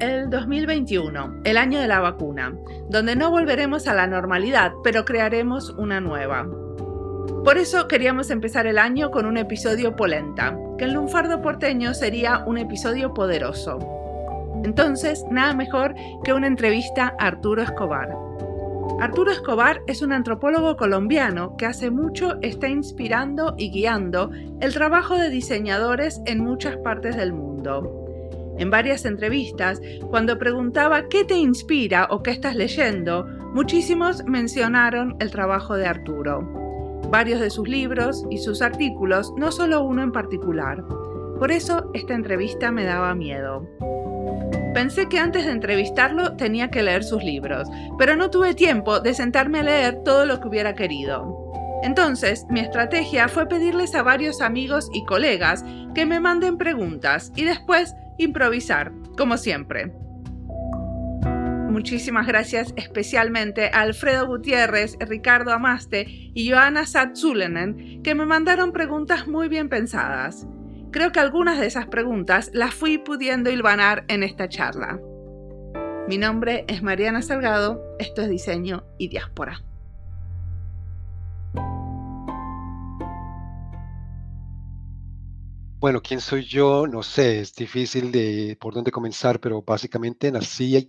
El 2021, el año de la vacuna, donde no volveremos a la normalidad, pero crearemos una nueva. Por eso queríamos empezar el año con un episodio polenta, que en lunfardo porteño sería un episodio poderoso. Entonces, nada mejor que una entrevista a Arturo Escobar. Arturo Escobar es un antropólogo colombiano que hace mucho está inspirando y guiando el trabajo de diseñadores en muchas partes del mundo. En varias entrevistas, cuando preguntaba qué te inspira o qué estás leyendo, muchísimos mencionaron el trabajo de Arturo. Varios de sus libros y sus artículos, no solo uno en particular. Por eso esta entrevista me daba miedo. Pensé que antes de entrevistarlo tenía que leer sus libros, pero no tuve tiempo de sentarme a leer todo lo que hubiera querido. Entonces, mi estrategia fue pedirles a varios amigos y colegas que me manden preguntas y después improvisar, como siempre. Muchísimas gracias especialmente a Alfredo Gutiérrez, Ricardo Amaste y Joana Satzulenen, que me mandaron preguntas muy bien pensadas. Creo que algunas de esas preguntas las fui pudiendo hilvanar en esta charla. Mi nombre es Mariana Salgado, esto es Diseño y Diáspora. Bueno, ¿quién soy yo? No sé, es difícil de por dónde comenzar, pero básicamente nací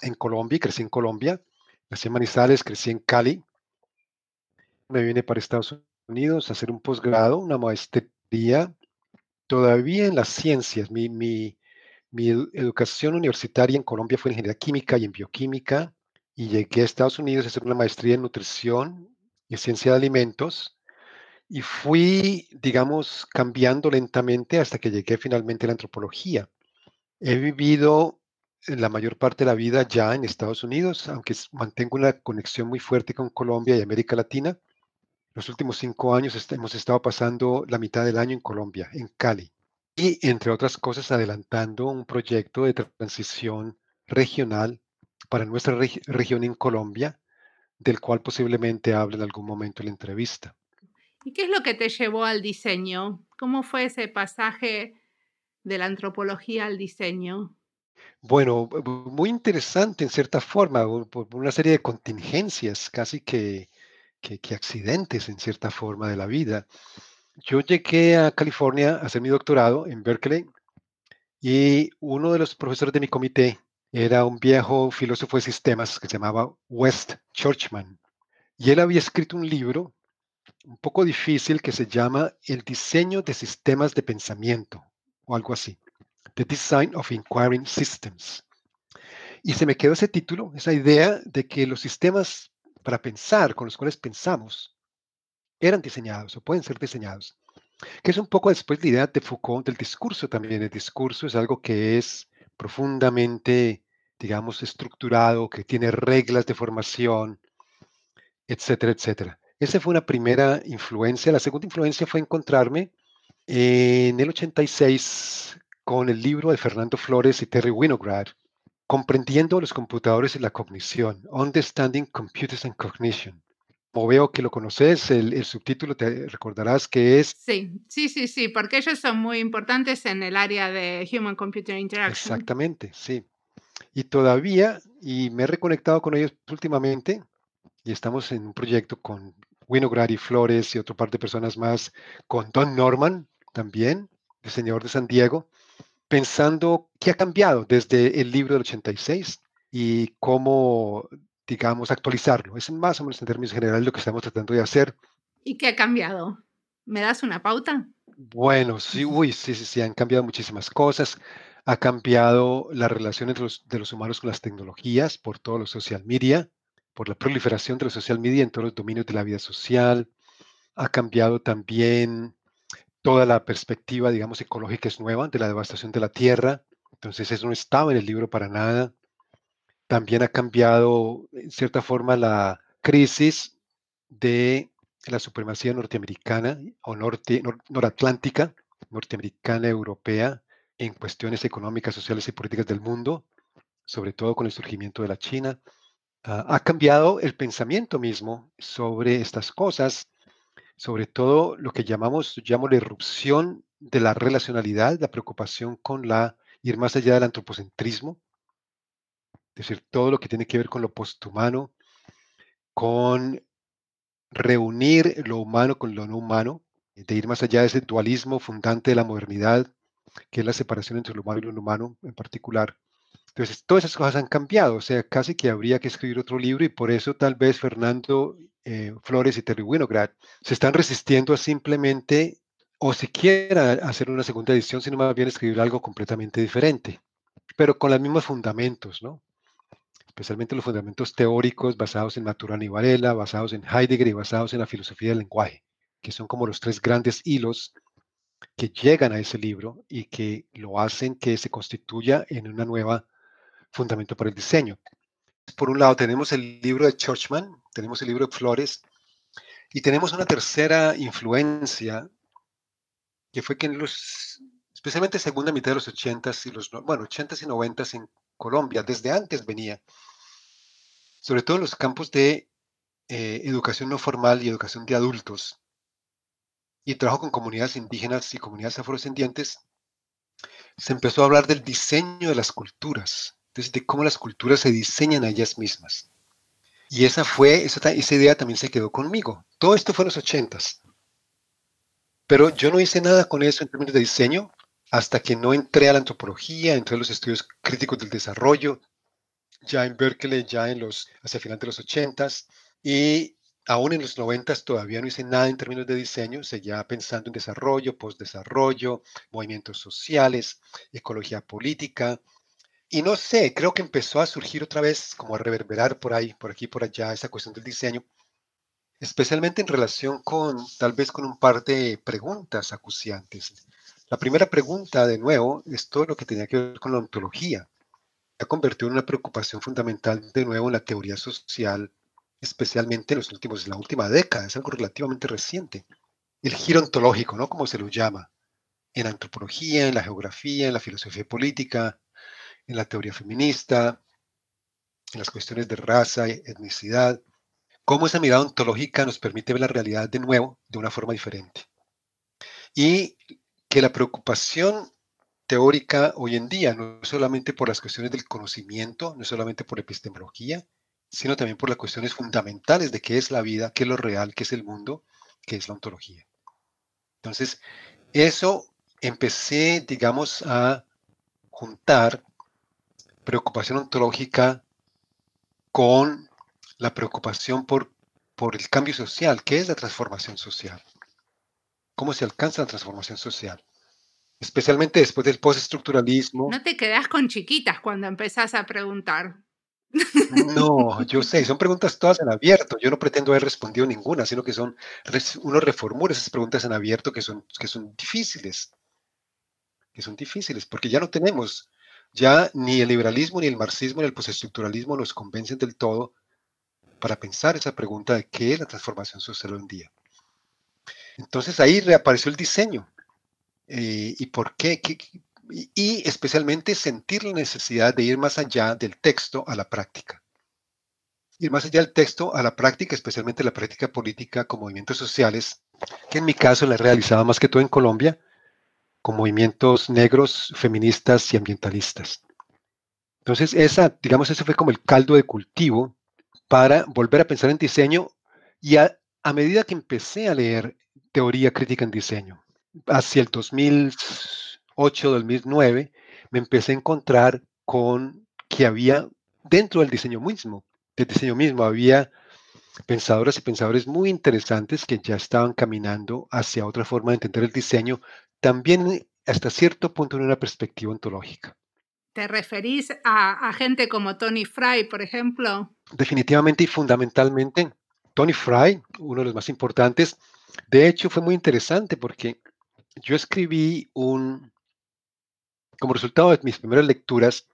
en Colombia, crecí en Colombia, nací en Manizales, crecí en Cali. Me vine para Estados Unidos a hacer un posgrado, una maestría, todavía en las ciencias. Mi, mi, mi educación universitaria en Colombia fue en ingeniería química y en bioquímica, y llegué a Estados Unidos a hacer una maestría en nutrición y ciencia de alimentos y fui, digamos, cambiando lentamente hasta que llegué finalmente a la antropología. He vivido la mayor parte de la vida ya en Estados Unidos, aunque mantengo una conexión muy fuerte con Colombia y América Latina. Los últimos cinco años hemos estado pasando la mitad del año en Colombia, en Cali. Y, entre otras cosas, adelantando un proyecto de transición regional para nuestra región en Colombia, del cual posiblemente hable en algún momento en la entrevista. ¿Y qué es lo que te llevó al diseño? ¿Cómo fue ese pasaje de la antropología al diseño? Bueno, muy interesante en cierta forma, por una serie de contingencias, casi que, que, accidentes en cierta forma de la vida. Yo llegué a California a hacer mi doctorado en Berkeley y uno de los profesores de mi comité era un viejo filósofo de sistemas que se llamaba West Churchman. Y él había escrito un libro un poco difícil que se llama El diseño de sistemas de pensamiento o algo así. The Design of Inquiring Systems. Y se me quedó ese título, esa idea de que los sistemas para pensar, con los cuales pensamos, eran diseñados o pueden ser diseñados. Que es un poco después la idea de Foucault del discurso también. El discurso es algo que es profundamente, digamos, estructurado, que tiene reglas de formación, etcétera, etcétera. Esa fue una primera influencia. La segunda influencia fue encontrarme en el 86 con el libro de Fernando Flores y Terry Winograd, Comprendiendo los computadores y la cognición, Understanding Computers and Cognition. Como veo que lo conoces, el, subtítulo te recordarás que es... Sí, sí, sí, sí, porque ellos son muy importantes en el área de Human Computer Interaction. Exactamente, sí. Y todavía, y me he reconectado con ellos últimamente, y estamos en un proyecto con Winograd y Flores y otra parte de personas más, con Don Norman también, diseñador de San Diego, pensando qué ha cambiado desde el libro del 86 y cómo, digamos, actualizarlo. Es más o menos en términos generales lo que estamos tratando de hacer. ¿Y qué ha cambiado? ¿Me das una pauta? Bueno, sí, uy, sí, sí, sí, han cambiado muchísimas cosas. Ha cambiado la relación entre los, de los humanos con las tecnologías por todos los social media por la proliferación de los social media en todos los dominios de la vida social. Ha cambiado también toda la perspectiva, digamos, ecológica es nueva de la devastación de la tierra. Entonces eso no estaba en el libro para nada. También ha cambiado, en cierta forma, la crisis de la supremacía norteamericana o norte, noratlántica, norteamericana, europea, en cuestiones económicas, sociales y políticas del mundo, sobre todo con el surgimiento de la China. Ah, ha cambiado el pensamiento mismo sobre estas cosas, sobre todo lo que llamamos, llamo la irrupción de la relacionalidad, la preocupación con la ir más allá del antropocentrismo, Es decir, todo lo que tiene que ver con lo posthumano, con reunir lo humano con lo no humano, de ir más allá de ese dualismo fundante de la modernidad, que es la separación entre lo humano y lo no humano en particular. Entonces, todas esas cosas han cambiado, o sea, casi que habría que escribir otro libro y por eso tal vez Fernando eh, Flores y Terry Winograd se están resistiendo a simplemente o siquiera hacer una segunda edición, sino más bien escribir algo completamente diferente, pero con los mismos fundamentos, ¿no? especialmente los fundamentos teóricos basados en Maturana y Varela, basados en Heidegger y basados en la filosofía del lenguaje, que son como los tres grandes hilos que llegan a ese libro y que lo hacen que se constituya en una nueva fundamento para el diseño. Por un lado tenemos el libro de Churchman, tenemos el libro de Flores y tenemos una tercera influencia que fue que en los, especialmente segunda mitad de los 80s y los, bueno, 80s y 90s en Colombia, desde antes venía, sobre todo en los campos de eh, educación no formal y educación de adultos, y trabajo con comunidades indígenas y comunidades afrodescendientes, se empezó a hablar del diseño de las culturas, de cómo las culturas se diseñan a ellas mismas. Y esa fue, esa, esa idea también se quedó conmigo. Todo esto fue en los ochentas. Pero yo no hice nada con eso en términos de diseño hasta que no entré a la antropología, entré a los estudios críticos del desarrollo, ya en Berkeley, ya en los, hacia final de los ochentas, y aún en los noventas todavía no hice nada en términos de diseño, seguía pensando en desarrollo, postdesarrollo, movimientos sociales, ecología política, y no sé, creo que empezó a surgir otra vez, como a reverberar por ahí, por aquí, por allá, esa cuestión del diseño, especialmente en relación con, tal vez con un par de preguntas acuciantes. La primera pregunta, de nuevo, es todo lo que tenía que ver con la ontología. Ha convertido en una preocupación fundamental, de nuevo, en la teoría social, especialmente en los últimos, en la última década, es algo relativamente reciente. El giro ontológico, ¿no? Como se lo llama. En la antropología, en la geografía, en la filosofía política, en la teoría feminista, en las cuestiones de raza, y etnicidad, cómo esa mirada ontológica nos permite ver la realidad de nuevo de una forma diferente. Y que la preocupación teórica hoy en día no es solamente por las cuestiones del conocimiento, no es solamente por epistemología, sino también por las cuestiones fundamentales de qué es la vida, qué es lo real, qué es el mundo, qué es la ontología. Entonces, eso empecé, digamos, a juntar preocupación ontológica con la preocupación por, por el cambio social. ¿Qué es la transformación social? ¿Cómo se alcanza la transformación social? Especialmente después del postestructuralismo. No te quedas con chiquitas cuando empezás a preguntar. No, yo sé, son preguntas todas en abierto. Yo no pretendo haber respondido ninguna, sino que son, uno reformula esas preguntas en abierto que son, que son difíciles. Que son difíciles, porque ya no tenemos ya ni el liberalismo, ni el marxismo, ni el postestructuralismo nos convencen del todo para pensar esa pregunta de qué es la transformación social hoy en día. Entonces ahí reapareció el diseño. Eh, ¿Y por qué? y, especialmente sentir la necesidad de ir más allá del texto a la práctica. Ir más allá del texto a la práctica, especialmente la práctica política con movimientos sociales, que en mi caso la he realizado más que todo en Colombia, con movimientos negros, feministas y ambientalistas. Entonces, esa, digamos, ese fue como el caldo de cultivo para volver a pensar en diseño y a, medida que empecé a leer teoría crítica en diseño, hacia el 2008, 2009, me empecé a encontrar con que había dentro del diseño mismo, del diseño mismo, había pensadoras y pensadores muy interesantes que ya estaban caminando hacia otra forma de entender el diseño, también hasta cierto punto en una perspectiva ontológica. ¿Te referís a, gente como Tony Fry, por ejemplo? Definitivamente y fundamentalmente, Tony Fry, uno de los más importantes. De hecho, fue muy interesante porque yo escribí un, como resultado de mis primeras lecturas,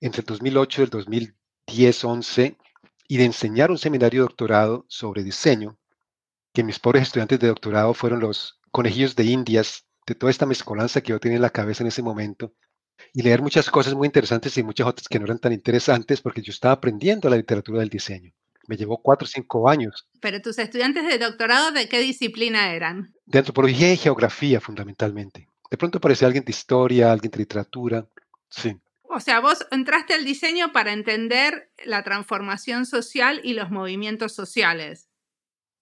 entre el 2008 y el 2010-11, y de enseñar un seminario de doctorado sobre diseño, que mis pobres estudiantes de doctorado fueron los conejillos de indias, de toda esta mezcolanza que yo tenía en la cabeza en ese momento, y leer muchas cosas muy interesantes y muchas otras que no eran tan interesantes porque yo estaba aprendiendo la literatura del diseño. Me llevó cuatro o cinco años. Pero tus estudiantes de doctorado, ¿de qué disciplina eran? De antropología y geografía, fundamentalmente. De pronto aparecía alguien de historia, alguien de literatura. Sí. O sea, vos entraste al diseño para entender la transformación social y los movimientos sociales.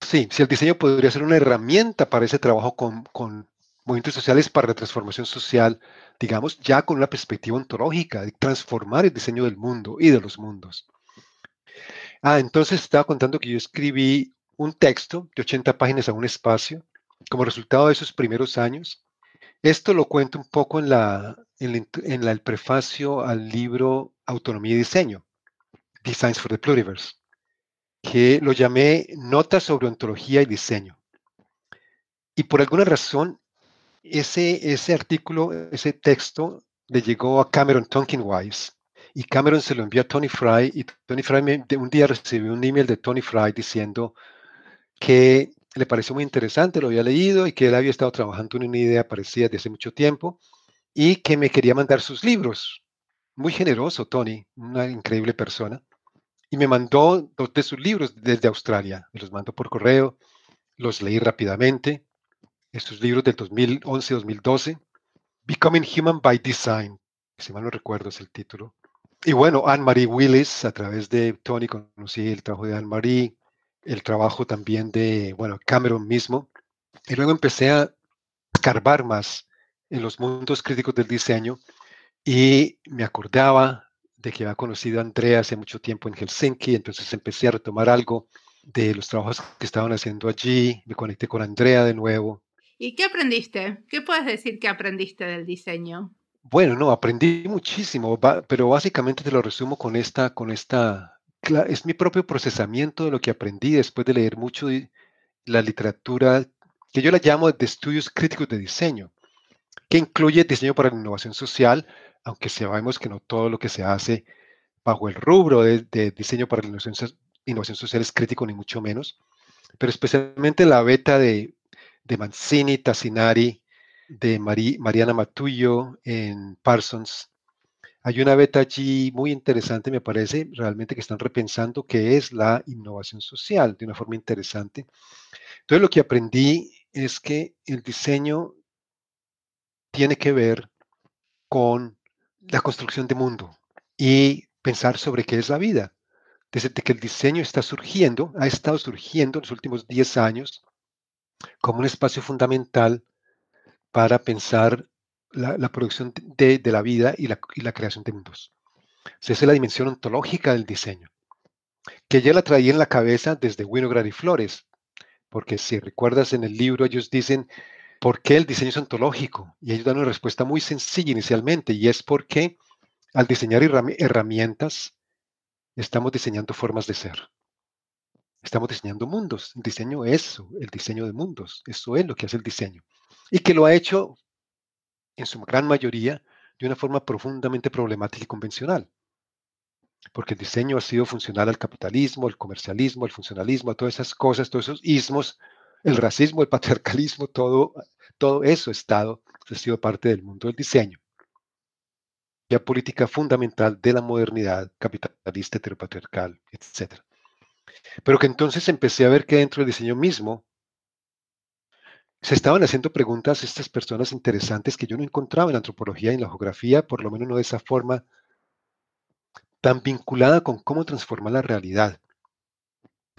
Sí, si el diseño podría ser una herramienta para ese trabajo con, con movimientos sociales para la transformación social, digamos, ya con una perspectiva ontológica, de transformar el diseño del mundo y de los mundos. Ah, entonces estaba contando que yo escribí un texto de 80 páginas a un espacio como resultado de esos primeros años. Esto lo cuento un poco en, la, en, el prefacio al libro Autonomía y Diseño, Designs for the Pluriverse, que lo llamé Notas sobre Ontología y Diseño. Y por alguna razón, ese, ese artículo, ese texto, le llegó a Cameron Tonkinwise, y Cameron se lo envió a Tony Fry y Tony Fry un día recibió un email de Tony Fry diciendo que le pareció muy interesante, lo había leído y que él había estado trabajando en una idea parecida desde hace mucho tiempo y que me quería mandar sus libros. Muy generoso, Tony, una increíble persona. Y me mandó dos de sus libros desde Australia. Me los mandó por correo, los leí rápidamente. Estos libros del 2011-2012. Becoming Human by Design, si mal no recuerdo es el título. Y bueno, Anne-Marie Willis, a través de Tony conocí el trabajo de Anne-Marie, el trabajo también de, bueno, Cameron mismo. Y luego empecé a escarbar más en los mundos críticos del diseño y me acordaba de que había conocido a Andrea hace mucho tiempo en Helsinki, entonces empecé a retomar algo de los trabajos que estaban haciendo allí, me conecté con Andrea de nuevo. ¿Y qué aprendiste? ¿Qué puedes decir que aprendiste del diseño? Bueno, no, aprendí muchísimo, pero básicamente te lo resumo con esta, con esta, es mi propio procesamiento de lo que aprendí después de leer mucho la literatura que yo la llamo de estudios críticos de diseño, que incluye diseño para la innovación social, aunque sabemos que no todo lo que se hace bajo el rubro de, diseño para la innovación, social es crítico, ni mucho menos, pero especialmente la beta de, de Mancini, Tassinari, de Mariana Matullo en Parsons. Hay una beta allí muy interesante, me parece, realmente que están repensando qué es la innovación social de una forma interesante. Entonces lo que aprendí es que el diseño tiene que ver con la construcción de mundo y pensar sobre qué es la vida. Desde que el diseño está surgiendo, ha estado surgiendo en los últimos 10 años como un espacio fundamental para pensar la, producción de, la vida y la, creación de mundos. esa es la dimensión ontológica del diseño, que ya la traía en la cabeza desde Winograd y Flores, porque si recuerdas en el libro ellos dicen, ¿por qué el diseño es ontológico? Y ellos dan una respuesta muy sencilla inicialmente, y es porque al diseñar herramientas, estamos diseñando formas de ser. Estamos diseñando mundos. El diseño es eso, el diseño de mundos. Eso es lo que hace el diseño y que lo ha hecho en su gran mayoría de una forma profundamente problemática y convencional. Porque el diseño ha sido funcional al capitalismo, al comercialismo, al funcionalismo, a todas esas cosas, todos esos ismos, el racismo, el patriarcalismo, todo, todo eso ha estado, ha sido parte del mundo del diseño. La política fundamental de la modernidad capitalista, heteropatriarcal, etc. Pero que entonces empecé a ver que dentro del diseño mismo se estaban haciendo preguntas estas personas interesantes que yo no encontraba en la antropología y en la geografía, por lo menos no de esa forma tan vinculada con cómo transformar la realidad.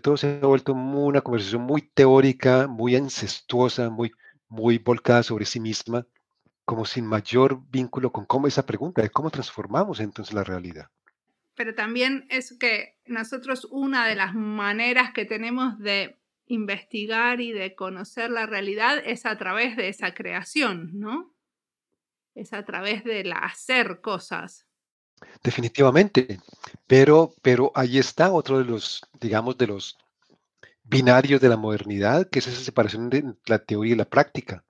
Todo se ha vuelto una conversación muy teórica, muy incestuosa, muy, muy volcada sobre sí misma, como sin mayor vínculo con cómo esa pregunta de cómo transformamos entonces la realidad. Pero también es que nosotros una de las maneras que tenemos de investigar y de conocer la realidad es a través de esa creación, ¿no? Es a través de la hacer cosas. Definitivamente, pero, pero ahí está otro de los, digamos, de los binarios de la modernidad, que es esa separación de la teoría y la práctica.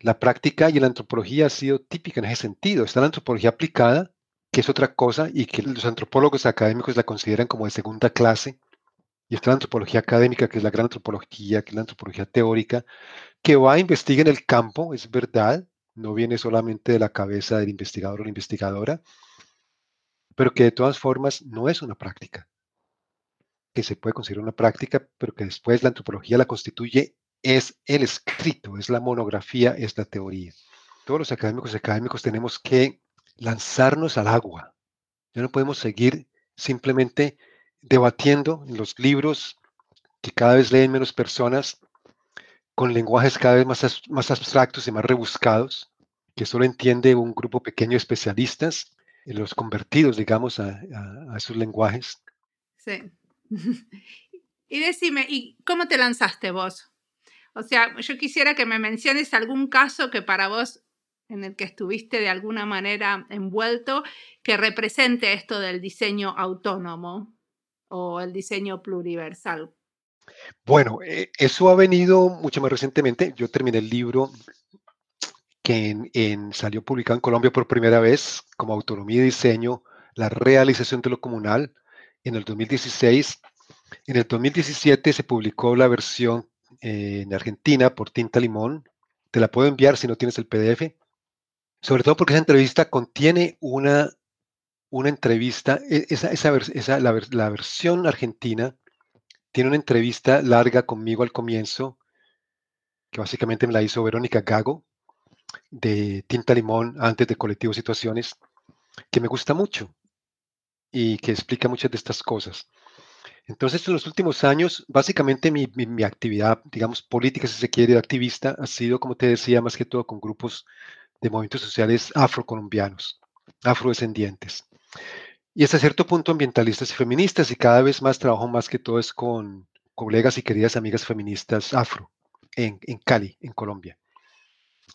La práctica y la antropología ha sido típica en ese sentido. Está la antropología aplicada, que es otra cosa y que los antropólogos académicos la consideran como de segunda clase, y está la antropología académica, que es la gran antropología, que es la antropología teórica, que va a investigar en el campo, es verdad, no viene solamente de la cabeza del investigador o la investigadora, pero que de todas formas no es una práctica, que se puede considerar una práctica, pero que después la antropología la constituye, es el escrito, es la monografía, es la teoría. Todos los académicos y académicos tenemos que lanzarnos al agua. Ya no podemos seguir simplemente debatiendo en los libros que cada vez leen menos personas, con lenguajes cada vez más, más abstractos y más rebuscados, que solo entiende un grupo pequeño de especialistas, los convertidos, digamos, a, a esos lenguajes. Sí. y decime, ¿y cómo te lanzaste vos? O sea, yo quisiera que me menciones algún caso que para vos en el que estuviste de alguna manera envuelto que represente esto del diseño autónomo o el diseño pluriversal? Bueno, eh, eso ha venido mucho más recientemente. Yo terminé el libro que en, salió publicado en Colombia por primera vez como Autonomía y Diseño, la realización de lo comunal en el 2016. En el 2017 se publicó la versión eh, en Argentina por Tinta Limón. Te la puedo enviar si no tienes el PDF. Sobre todo porque esa entrevista contiene una, una entrevista, e, esa, esa, la, la, versión argentina tiene una entrevista larga conmigo al comienzo, que básicamente me la hizo Verónica Gago, de Tinta Limón, antes de Colectivo Situaciones, que me gusta mucho y que explica muchas de estas cosas. Entonces, en los últimos años, básicamente mi, mi, actividad, digamos, política, si se quiere, de activista, ha sido, como te decía, más que todo con grupos de movimientos sociales afrocolombianos, afrodescendientes. Y hasta cierto punto ambientalistas y feministas, y cada vez más trabajo más que todo es con colegas y queridas amigas feministas afro en, en Cali, en Colombia,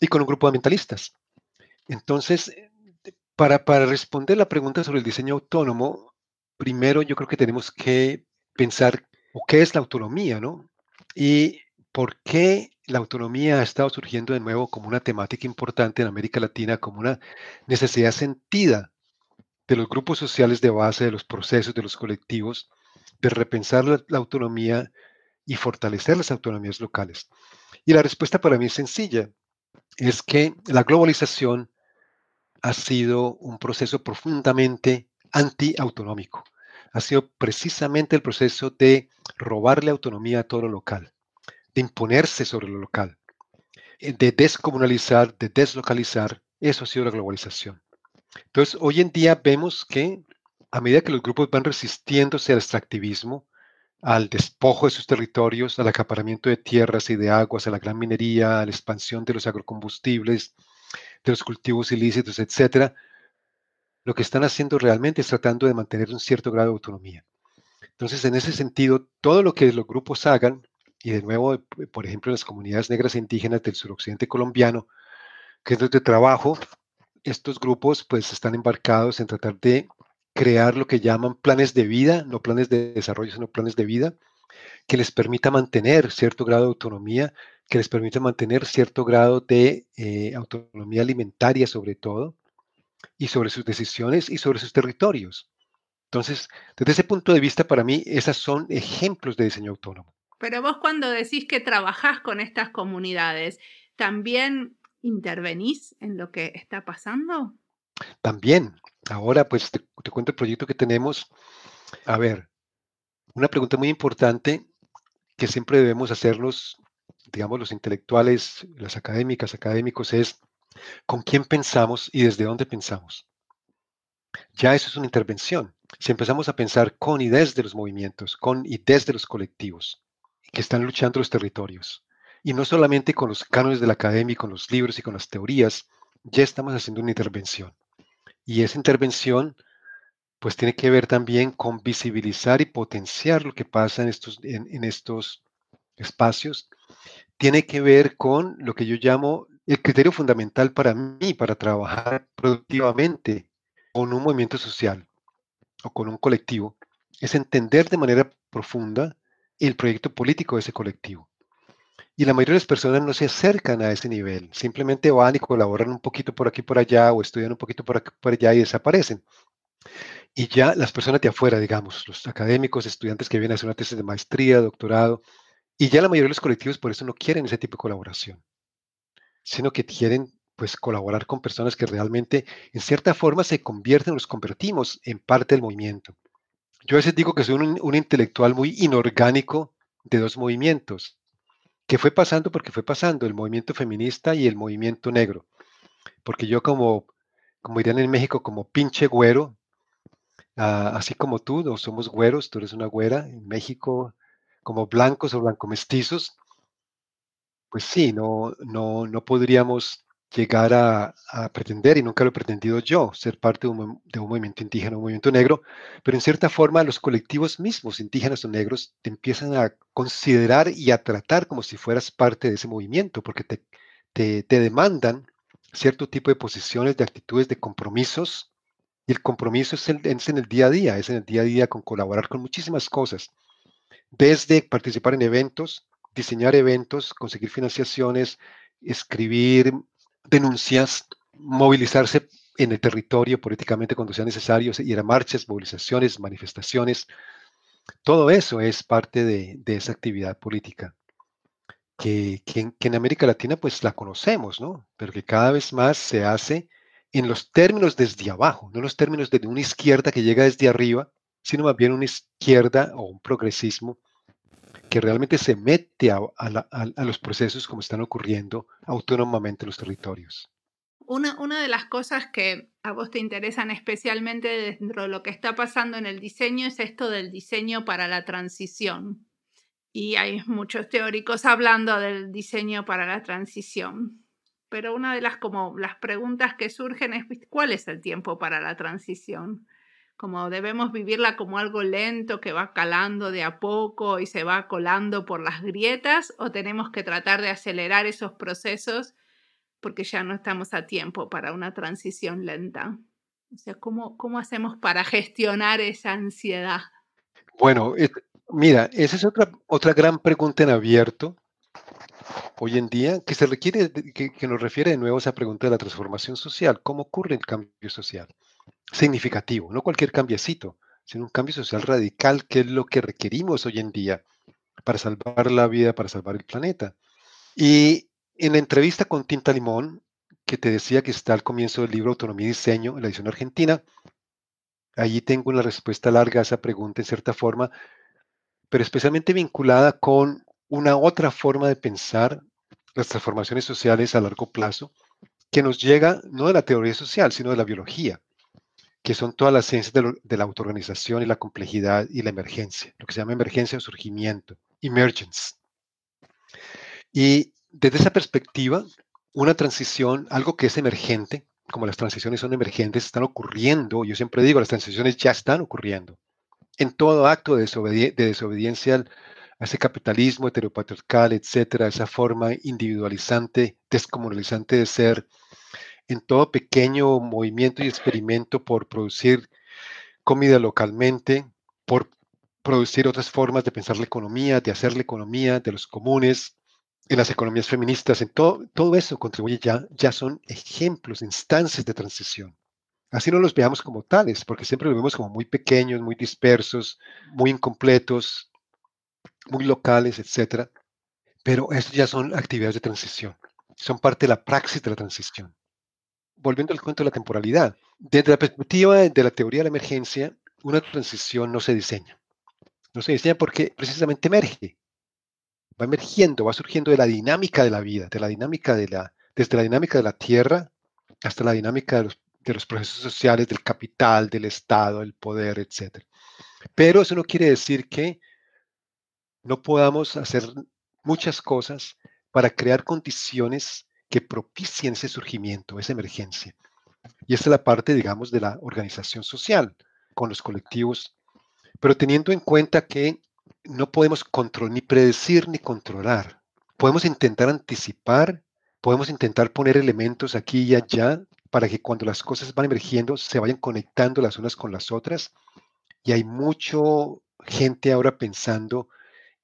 y con un grupo de ambientalistas. Entonces, para, para responder la pregunta sobre el diseño autónomo, primero yo creo que tenemos que pensar, ¿o qué es la autonomía, no? Y por qué la autonomía ha estado surgiendo de nuevo como una temática importante en América Latina, como una necesidad sentida de los grupos sociales de base, de los procesos, de los colectivos, de repensar la, autonomía y fortalecer las autonomías locales. Y la respuesta para mí es sencilla, es que la globalización ha sido un proceso profundamente antiautonómico. Ha sido precisamente el proceso de robarle autonomía a todo lo local de imponerse sobre lo local, eh, de descomunalizar, de deslocalizar, eso ha sido la globalización. Entonces, hoy en día vemos que a medida que los grupos van resistiéndose al extractivismo, al despojo de sus territorios, al acaparamiento de tierras y de aguas, a la gran minería, a la expansión de los agrocombustibles, de los cultivos ilícitos, etcétera, lo que están haciendo realmente es tratando de mantener un cierto grado de autonomía. Entonces, en ese sentido, todo lo que los grupos hagan y de nuevo, eh, por ejemplo, en las comunidades negras e indígenas del suroccidente colombiano, que es donde trabajo, estos grupos pues están embarcados en tratar de crear lo que llaman planes de vida, no planes de desarrollo, sino planes de vida, que les permita mantener cierto grado de autonomía, que les permita mantener cierto grado de eh, autonomía alimentaria sobre todo, y sobre sus decisiones y sobre sus territorios. Entonces, desde ese punto de vista, para mí, esas son ejemplos de diseño autónomo. Pero vos cuando decís que trabajás con estas comunidades, ¿también intervenís en lo que está pasando? También. Ahora, pues te, cuento el proyecto que tenemos. A ver, una pregunta muy importante que siempre debemos hacernos, digamos, los intelectuales, las académicas, académicos, es ¿con quién pensamos y desde dónde pensamos? Ya eso es una intervención. Si empezamos a pensar con y desde los movimientos, con y desde los colectivos, que están luchando los territorios. Y no solamente con los cánones de la academia, con los libros y con las teorías, ya estamos haciendo una intervención. Y esa intervención, pues tiene que ver también con visibilizar y potenciar lo que pasa en estos, en, estos espacios. Tiene que ver con lo que yo llamo el criterio fundamental para mí, para trabajar productivamente con un movimiento social o con un colectivo, es entender de manera profunda el proyecto político de ese colectivo. Y la mayoría de las personas no se acercan a ese nivel, simplemente van y colaboran un poquito por aquí por allá o estudian un poquito por aquí por allá y desaparecen. Y ya las personas de afuera, digamos, los académicos, estudiantes que vienen a hacer una tesis de maestría, doctorado, y ya la mayoría de los colectivos por eso no quieren ese tipo de colaboración, sino que quieren pues colaborar con personas que realmente en cierta forma se convierten, nos convertimos en parte del movimiento. Yo a veces digo que soy un, intelectual muy inorgánico de dos movimientos, que fue pasando porque fue pasando, el movimiento feminista y el movimiento negro. Porque yo como como dirían en México, como pinche güero, ah, así como tú, no somos güeros, tú eres una güera, en México, como blancos o blanco mestizos, pues sí, no, no, no podríamos llegar a, a pretender, y nunca lo he pretendido yo, ser parte de un, de un movimiento indígena, un movimiento negro, pero en cierta forma los colectivos mismos, indígenas o negros, te empiezan a considerar y a tratar como si fueras parte de ese movimiento, porque te, te, te demandan cierto tipo de posiciones, de actitudes, de compromisos, y el compromiso es, el- es en el día a día, es en el día a día con colaborar con muchísimas cosas desde participar en eventos, diseñar eventos, conseguir financiaciones, escribir denuncias, movilizarse en el territorio políticamente cuando sea necesario, ir a marchas, movilizaciones, manifestaciones. Todo eso es parte de, esa actividad política que, que en América Latina pues la conocemos, ¿no? Pero que cada vez más se hace en los términos desde abajo, no en los términos de una izquierda que llega desde arriba, sino más bien una izquierda o un progresismo que realmente se mete a, los procesos como están ocurriendo autónomamente en los territorios. Una, una de las cosas que a vos te interesan especialmente dentro de lo que está pasando en el diseño es esto del diseño para la transición. Y hay muchos teóricos hablando del diseño para la transición. Pero una de las como las preguntas que surgen es. ¿cuál es el tiempo para la transición? Como debemos vivirla como algo lento que va calando de a poco y se va colando por las grietas o tenemos que tratar de acelerar esos procesos porque ya no estamos a tiempo para una transición lenta. O sea, ¿cómo, cómo hacemos para gestionar esa ansiedad? Bueno, es- mira, esa es otra, otra gran pregunta en abierto hoy en día que se requiere, que, que nos refiere de nuevo a esa pregunta de la transformación social. ¿Cómo ocurre el cambio social? Significativo, no cualquier cambiecito, sino un cambio social radical, que es lo que requerimos hoy en día para salvar la vida, para salvar el planeta. Y en la entrevista con Tinta Limón, que te decía que está al comienzo del libro Autonomía y Diseño, en la edición argentina, allí tengo una respuesta larga a esa pregunta en cierta forma, pero especialmente vinculada con una otra forma de pensar las transformaciones sociales a largo plazo, que nos llega no de la teoría social, sino de la biología, que son todas las ciencias de, lo- de la autoorganización y la complejidad y la emergencia, lo que se llama emergencia o surgimiento, emergence. Y desde esa perspectiva, una transición, algo que es emergente, como las transiciones son emergentes, están ocurriendo, yo siempre digo, las transiciones ya están ocurriendo, en todo acto de, desobedi- de desobediencia al- a ese capitalismo heteropatriarcal, etcétera, esa forma individualizante, descomunalizante de ser, en todo pequeño movimiento y experimento por producir comida localmente, por producir otras formas de pensar la economía, de hacer la economía, de los comunes, en las economías feministas, en todo, todo eso contribuye ya, ya son ejemplos, instancias de transición. Así no los veamos como tales, porque siempre los vemos como muy pequeños, muy dispersos, muy incompletos, muy locales, etcétera. Pero estos ya son actividades de transición, son parte de la praxis de la transición. Volviendo al cuento de la temporalidad, desde la perspectiva de la teoría de la emergencia, una transición no se diseña. No se diseña porque precisamente emerge, va emergiendo, va surgiendo de la dinámica de la vida, de la dinámica de la, desde la dinámica de la tierra hasta la dinámica de los, de los procesos sociales, del capital, del Estado, del poder, etc. Pero eso no quiere decir que no podamos hacer muchas cosas para crear condiciones que propicien ese surgimiento, esa emergencia. Y esta es la parte, digamos, de la organización social con los colectivos, pero teniendo en cuenta que no podemos ni predecir ni controlar. Podemos intentar anticipar, podemos intentar poner elementos aquí y allá para que cuando las cosas van emergiendo se vayan conectando las unas con las otras. Y hay mucho gente ahora pensando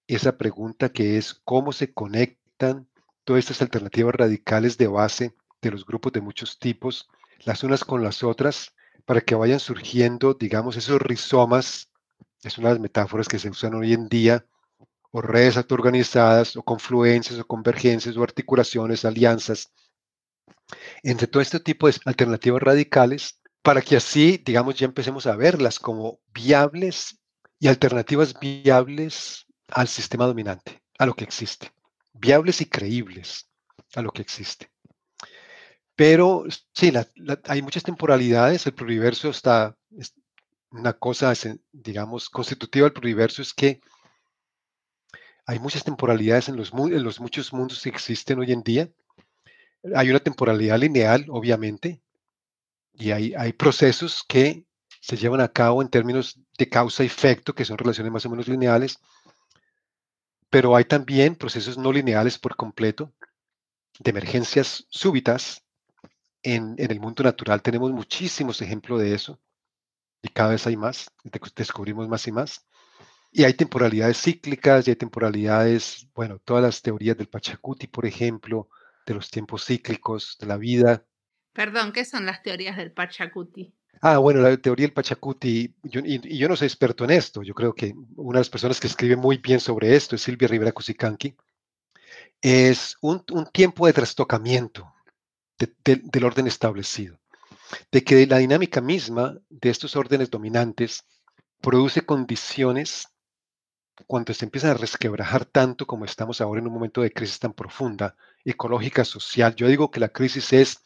esa pregunta que es cómo se conectan todas estas alternativas radicales de base de los grupos de muchos tipos, las unas con las otras, para que vayan surgiendo, digamos, esos rizomas, es una de las metáforas que se usan hoy en día, o redes autoorganizadas, o confluencias, o convergencias, o articulaciones, alianzas, entre todo este tipo de alternativas radicales, para que así, digamos, ya empecemos a verlas como viables y alternativas viables al sistema dominante, a lo que existe, viables y creíbles a lo que existe. Pero sí, hay muchas temporalidades, el pluriverso está, una cosa, digamos, constitutiva del pluriverso es que hay muchas temporalidades en los, muchos mundos que existen hoy en día. Hay una temporalidad lineal, obviamente, y hay, hay procesos que se llevan a cabo en términos de causa-efecto, que son relaciones más o menos lineales, pero hay también procesos no lineales por completo, de emergencias súbitas. En, en el mundo natural tenemos muchísimos ejemplos de eso, y cada vez hay más, descubrimos más y más. Y hay temporalidades cíclicas y hay temporalidades, bueno, todas las teorías del Pachacuti, por ejemplo, de los tiempos cíclicos de la vida. Perdón, ¿qué son las teorías del Pachacuti? Ah, bueno, la teoría del Pachacuti, y, yo no soy experto en esto, yo creo que una de las personas que escribe muy bien sobre esto es Silvia Rivera Cusicanqui, es un, tiempo de trastocamiento del orden establecido, de que la dinámica misma de estos órdenes dominantes produce condiciones cuando se empiezan a resquebrajar tanto como estamos ahora en un momento de crisis tan profunda, ecológica, social. Yo digo que la crisis es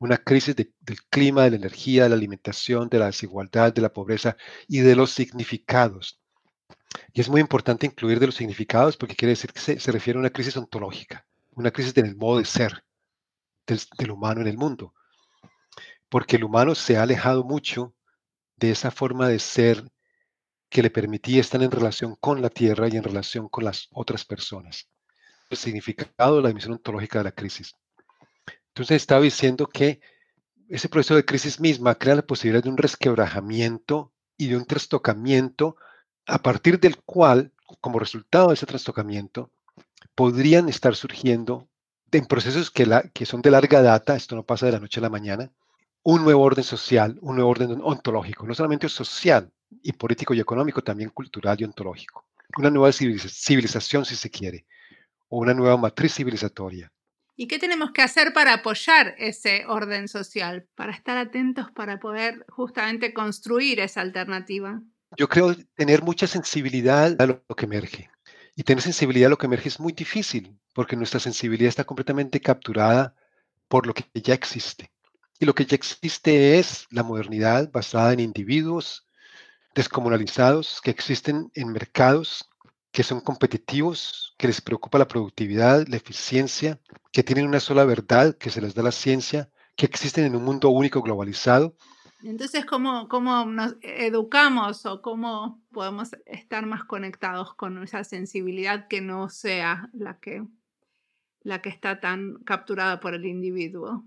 una crisis del clima, de la energía, de la alimentación, de la desigualdad, de la pobreza y de los significados. Y es muy importante incluir de los significados porque quiere decir que se, refiere a una crisis ontológica, una crisis en el modo de ser del, humano en el mundo. Porque el humano se ha alejado mucho de esa forma de ser que le permitía estar en relación con la tierra y en relación con las otras personas. El significado de la dimensión ontológica de la crisis. Entonces estaba diciendo que ese proceso de crisis misma crea la posibilidad de un resquebrajamiento y de un trastocamiento a partir del cual, como resultado de ese trastocamiento, podrían estar surgiendo en procesos que, que son de larga data, esto no pasa de la noche a la mañana, un nuevo orden social, un nuevo orden ontológico, no solamente social y político y económico, también cultural y ontológico. Una nueva civilización, si se quiere, o una nueva matriz civilizatoria. ¿Y qué tenemos que hacer para apoyar ese orden social, para estar atentos, para poder justamente construir esa alternativa? Yo creo tener mucha sensibilidad a lo que emerge. Y tener sensibilidad a lo que emerge es muy difícil, porque nuestra sensibilidad está completamente capturada por lo que ya existe. Y lo que ya existe es la modernidad basada en individuos descomunalizados que existen en mercados que son competitivos, que les preocupa la productividad, la eficiencia, que tienen una sola verdad que se les da la ciencia, que existen en un mundo único globalizado. Entonces, ¿cómo, cómo nos educamos o cómo podemos estar más conectados con esa sensibilidad que no sea la que, la que está tan capturada por el individuo?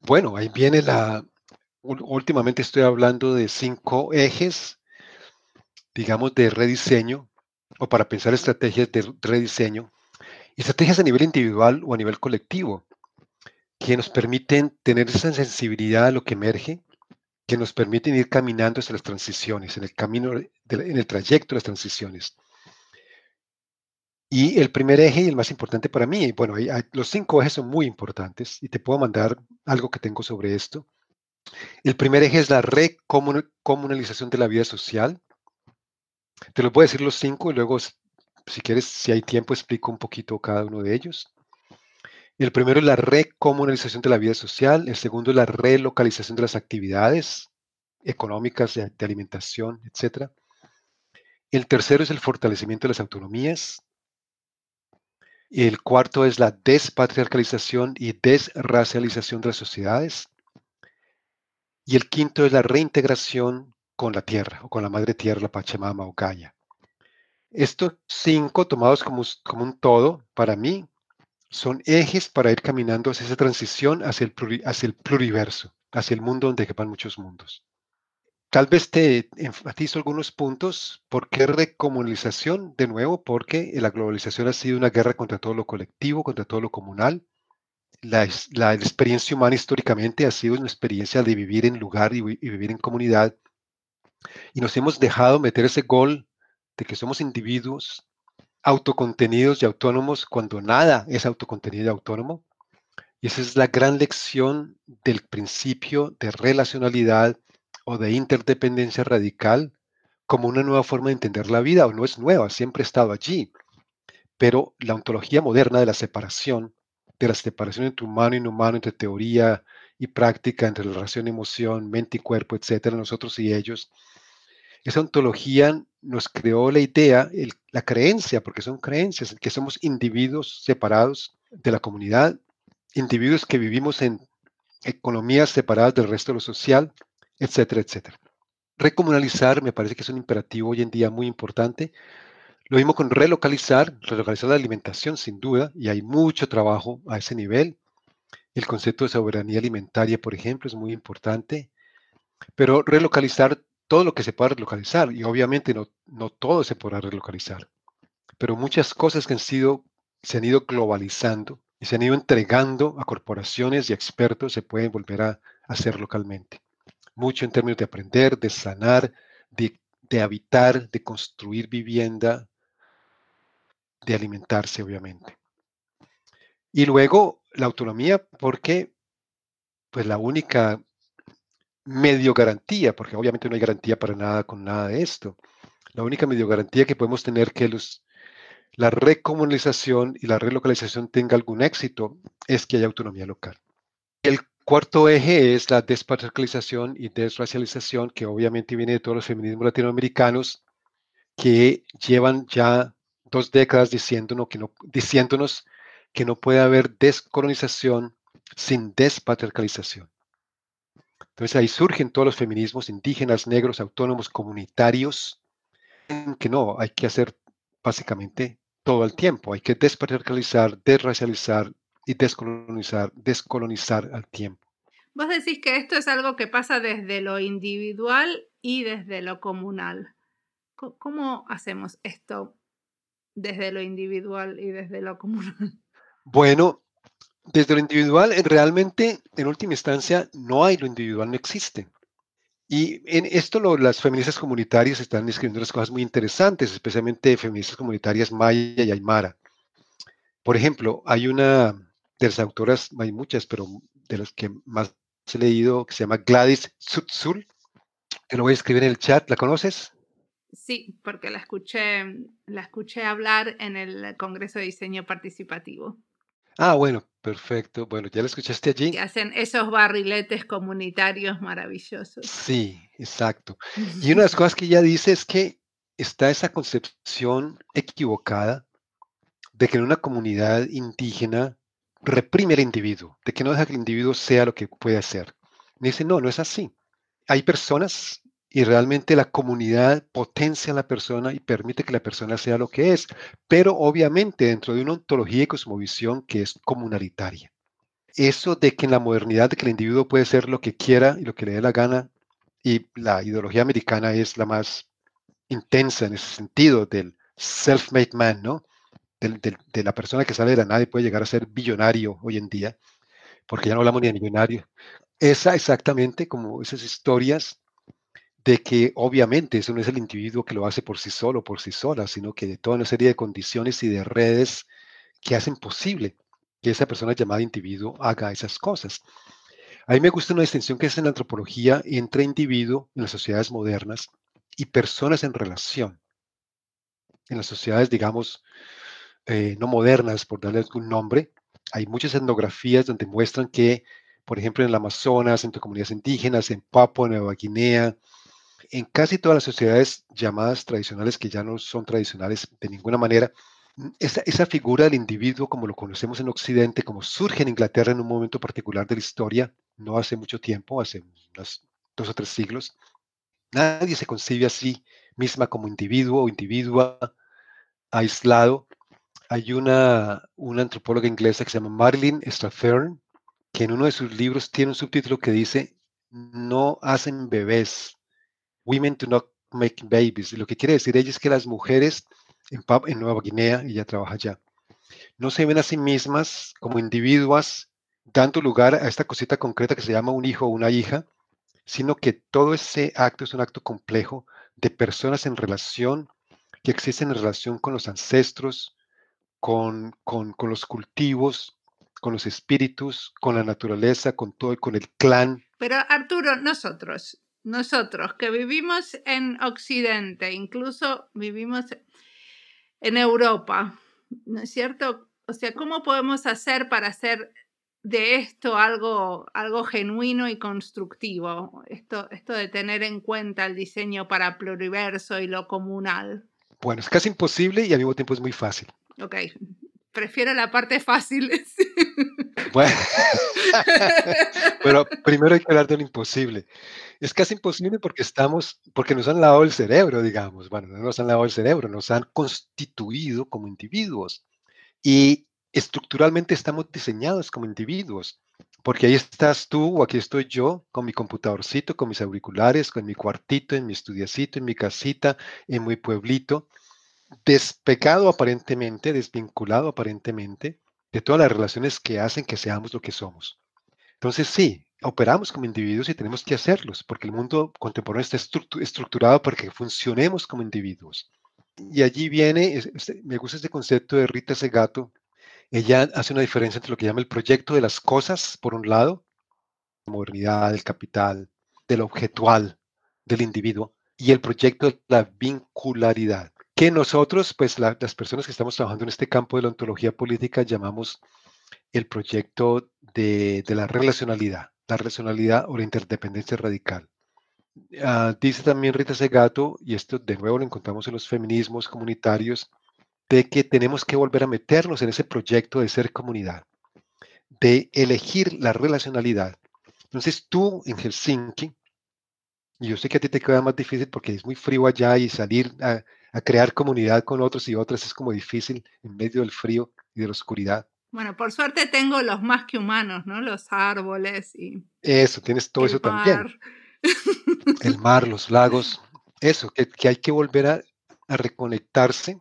Bueno, ahí viene la... Últimamente estoy hablando de cinco ejes, digamos, de rediseño o para pensar estrategias de rediseño, estrategias a nivel individual o a nivel colectivo, que nos permiten tener esa sensibilidad a lo que emerge, que nos permiten ir caminando hacia las transiciones, en el camino, en el trayecto de las transiciones. Y el primer eje y el más importante para mí, bueno, los cinco ejes son muy importantes y te puedo mandar algo que tengo sobre esto. El primer eje es la recomunalización de la vida social. Te lo voy a decir los cinco y luego, si quieres, si hay tiempo, explico un poquito cada uno de ellos. El primero es la recomunalización de la vida social. El segundo es la relocalización de las actividades económicas, de, alimentación, etc. El tercero es el fortalecimiento de las autonomías. El cuarto es la despatriarcalización y desracialización de las sociedades. Y el quinto es la reintegración con la tierra o con la madre tierra, la Pachamama o Gaia. Estos cinco tomados como, como un todo, para mí, son ejes para ir caminando hacia esa transición hacia el, hacia el pluriverso, hacia el mundo donde quepan muchos mundos. Tal vez te enfatizo algunos puntos. ¿Por qué recomunalización? De nuevo, porque la globalización ha sido una guerra contra todo lo colectivo, contra todo lo comunal. La, la experiencia humana históricamente ha sido una experiencia de vivir en lugar y, y vivir en comunidad y nos hemos dejado meter ese gol de que somos individuos autocontenidos y autónomos cuando nada es autocontenido y autónomo. Y esa es la gran lección del principio de relacionalidad o de interdependencia radical como una nueva forma de entender la vida, o no es nueva, siempre ha estado allí. Pero la ontología moderna de la separación de la separación entre humano y no humano, entre teoría y práctica, entre la relación, emoción, mente y cuerpo, etcétera, nosotros y ellos. Esa ontología nos creó la idea, la creencia, porque son creencias, que somos individuos separados de la comunidad, individuos que vivimos en economías separadas del resto de lo social, etcétera, etcétera. Recomunalizar me parece que es un imperativo hoy en día muy importante. Lo mismo con relocalizar, relocalizar la alimentación sin duda, y hay mucho trabajo a ese nivel. El concepto de soberanía alimentaria, por ejemplo, es muy importante, pero relocalizar todo lo que se pueda relocalizar, y obviamente no, no todo se podrá relocalizar, pero muchas cosas que han sido, se han ido globalizando y se han ido entregando a corporaciones y expertos se pueden volver a hacer localmente. Mucho en términos de aprender, de sanar, de, de habitar, de construir vivienda, de alimentarse, obviamente. Y luego la autonomía, porque pues la única medio garantía, porque obviamente no hay garantía para nada con nada de esto. La única medio garantía que podemos tener que los, la recomunalización y la relocalización tenga algún éxito es que haya autonomía local. El cuarto eje es la despatriarcalización y desracialización, que obviamente viene de todos los feminismos latinoamericanos que llevan ya dos décadas diciéndonos que no, diciéndonos que no puede haber descolonización sin despatriarcalización. Entonces ahí surgen todos los feminismos indígenas, negros, autónomos, comunitarios, que no, hay que hacer básicamente todo el tiempo, hay que despatriarcalizar, desracializar y descolonizar, descolonizar al tiempo. Vos decís que esto es algo que pasa desde lo individual y desde lo comunal. ¿Cómo hacemos esto desde lo individual y desde lo comunal? Bueno, desde lo individual, realmente, en última instancia, no hay lo individual, no existe. Y en esto las feministas comunitarias están escribiendo unas cosas muy interesantes, especialmente feministas comunitarias Maya y Aymara. Por ejemplo, hay una de las autoras, hay muchas, pero de las que más he leído, que se llama Gladys Sutzul, que lo voy a escribir en el chat. ¿La conoces? Sí, porque la escuché, la escuché hablar en el Congreso de Diseño Participativo. Ah, bueno, perfecto. Bueno, ya lo escuchaste allí. Que hacen esos barriletes comunitarios maravillosos. Sí, exacto. Y una de las cosas que ella dice es que está esa concepción equivocada de que en una comunidad indígena reprime al individuo, de que no deja que el individuo sea lo que puede ser. Me dice, no, no es así. Hay personas y realmente la comunidad potencia a la persona y permite que la persona sea lo que es, pero obviamente dentro de una ontología y cosmovisión que es comunalitaria. Eso de que en la modernidad de que el individuo puede ser lo que quiera y lo que le dé la gana, y la ideología americana es la más intensa en ese sentido del self-made man, ¿no? de la persona que sale de la nada y puede llegar a ser billonario hoy en día, porque ya no hablamos ni de millonario. Esa exactamente como esas historias de que obviamente eso no es el individuo que lo hace por sí solo, por sí sola, sino que de toda una serie de condiciones y de redes que hacen posible que esa persona llamada individuo haga esas cosas. A mí me gusta una distinción que es en la antropología entre individuo en las sociedades modernas y personas en relación. En las sociedades, digamos, eh, no modernas, por darle algún nombre, hay muchas etnografías donde muestran que, por ejemplo, en el Amazonas, entre comunidades indígenas, en Papua Nueva Guinea, en casi todas las sociedades llamadas tradicionales, que ya no son tradicionales de ninguna manera, mm, esa, figura del individuo como lo conocemos en Occidente, como surge en Inglaterra en un momento particular de la historia, no hace mucho tiempo, hace dos o tres siglos, nadie se concibe así misma como individuo o individua aislado. Hay una, una antropóloga inglesa que se llama Marilyn Strathern, que en uno de sus libros tiene un subtítulo que dice, no hacen bebés, Women do not make babies. Lo que quiere decir ella es que las mujeres en, en Nueva Guinea, ella trabaja allá, no se ven a sí mismas como individuas dando lugar a esta cosita concreta que se llama un hijo o una hija, sino que todo ese acto es un acto complejo de personas en relación, que existen en relación con los ancestros, con, con, los cultivos, con los espíritus, con la naturaleza, con todo, con el clan. Pero Arturo, nosotros, nosotros que vivimos en Occidente, incluso vivimos en Europa, ¿no es cierto? O sea, ¿cómo podemos hacer para hacer de esto algo, algo genuino y constructivo? Esto, esto de tener en cuenta el diseño para pluriverso y lo comunal. Bueno, es casi imposible y al mismo tiempo es muy fácil. Ok, prefiero la parte fácil. Bueno, pero primero hay que hablar de lo imposible. Es casi imposible porque estamos, porque nos han lavado el cerebro, digamos. Bueno, no nos han lavado el cerebro, nos han constituido como individuos. Y estructuralmente estamos diseñados como individuos. Porque ahí estás tú o aquí estoy yo con mi computadorcito, con mis auriculares, con mi cuartito, en mi estudiacito, en mi casita, en mi pueblito, despegado aparentemente, desvinculado aparentemente de todas las relaciones que hacen que seamos lo que somos. Entonces sí, operamos como individuos y tenemos que hacerlos, porque el mundo contemporáneo está estructurado para que funcionemos como individuos. Y allí viene, me gusta este concepto de Rita Segato, ella hace una diferencia entre lo que llama el proyecto de las cosas, por un lado, la modernidad, el capital, del objetual, del individuo, y el proyecto de la vincularidad, que nosotros, pues las personas que estamos trabajando en este campo de la ontología política, llamamos el proyecto de, la relacionalidad, la relacionalidad o la interdependencia radical. Ah, dice también Rita Segato, y esto de nuevo lo encontramos en los feminismos comunitarios, de que tenemos que volver a meternos en ese proyecto de ser comunidad, de elegir la relacionalidad. Entonces tú en Helsinki, y yo sé que a ti te queda más difícil porque es muy frío allá y salir a, a crear comunidad con otros y otras es como difícil en medio del frío y de la oscuridad. Bueno, por suerte tengo los más que humanos, ¿no? Los árboles y... Eso, tienes todo eso también. El mar, los lagos, eso, que, que hay que volver a, a reconectarse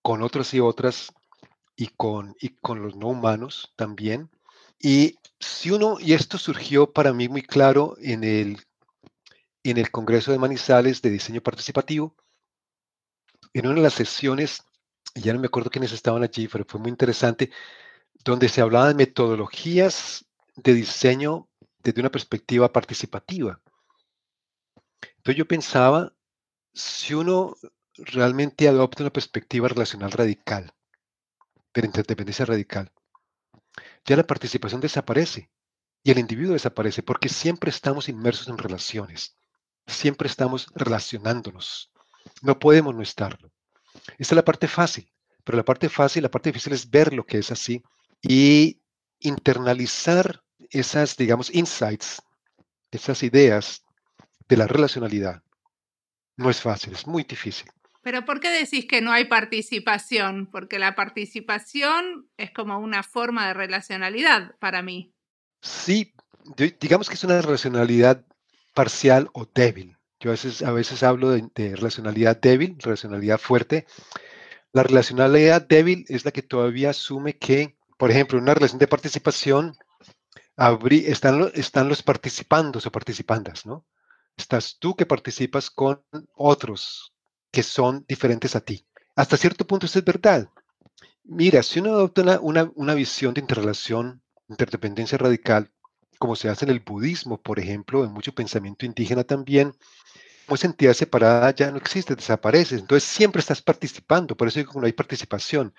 con otros y otras y con, y con los no humanos también. Y si uno, y esto surgió para mí muy claro en el, en el Congreso de Manizales de Diseño Participativo, en una de las sesiones, ya no me acuerdo quiénes estaban allí, pero fue muy interesante, donde se hablaba de metodologías de diseño desde una perspectiva participativa. Entonces yo pensaba, si uno realmente adopta una perspectiva relacional radical, de interdependencia radical, ya la participación desaparece y el individuo desaparece porque siempre estamos inmersos en relaciones, siempre estamos relacionándonos. No podemos no estarlo. Esta es la parte fácil, pero la parte fácil, la parte difícil es ver lo que es así y internalizar esas, digamos, insights, esas ideas de la relacionalidad. No es fácil, es muy difícil. Pero ¿por qué decís que no hay participación? Porque la participación es como una forma de relacionalidad para mí. Sí, digamos que es una relacionalidad parcial o débil. Yo a veces, a veces hablo de, relacionalidad débil, relacionalidad fuerte. La relacionalidad débil es la que todavía asume que, por ejemplo, en una relación de participación están, están los participandos o participandas, ¿no? Estás tú que participas con otros que son diferentes a ti. Hasta cierto punto eso es verdad. Mira, si uno adopta una, una visión de interrelación, interdependencia radical, como se hace en el budismo, por ejemplo, en mucho pensamiento indígena también, esa entidad separada ya no existe, desaparece. Entonces siempre estás participando, por eso digo que no hay participación.